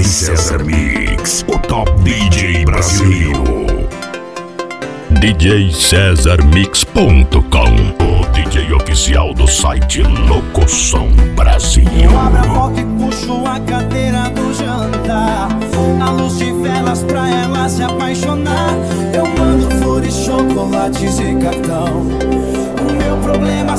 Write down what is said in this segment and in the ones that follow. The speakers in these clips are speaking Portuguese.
DJ César Mix, o top DJ brasileiro. DJ Mix.com, o DJ oficial do site Locoção Brasil. Eu abro a porta e puxo a cadeira do jantar. A luz de velas pra ela se apaixonar. Eu mando flores, chocolates e cartão. O meu problema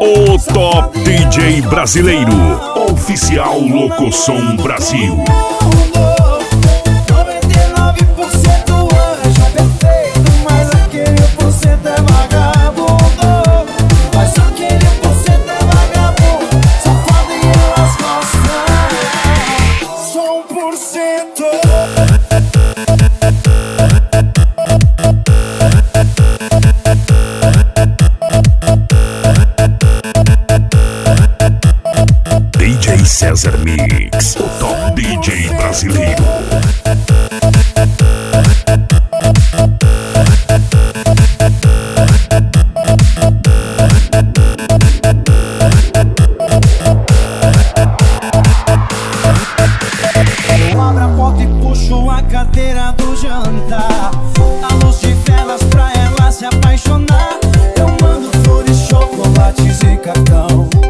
o top DJ brasileiro, oficial Locoção Brasil. 99% anjo César Mix, top DJ brasileiro. Eu abro a porta e puxo a cadeira do jantar. A luz de velas pra ela se apaixonar. Eu mando flores, chocolates e cartão.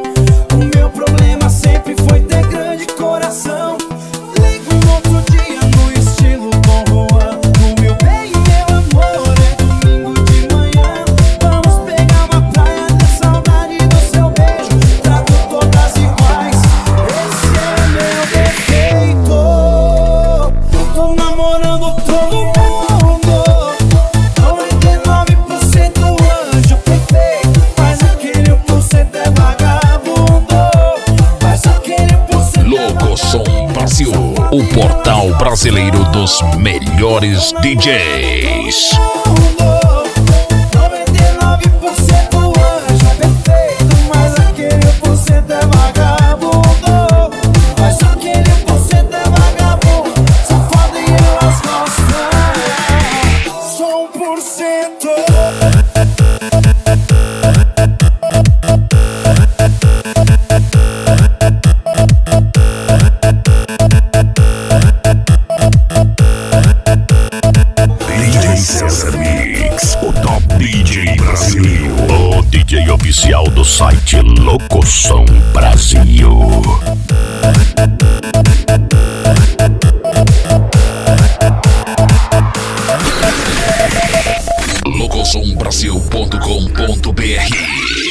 Portal brasileiro dos melhores DJs. DJ oficial do site Locoção Brasil. Locoçãobrasil.com.br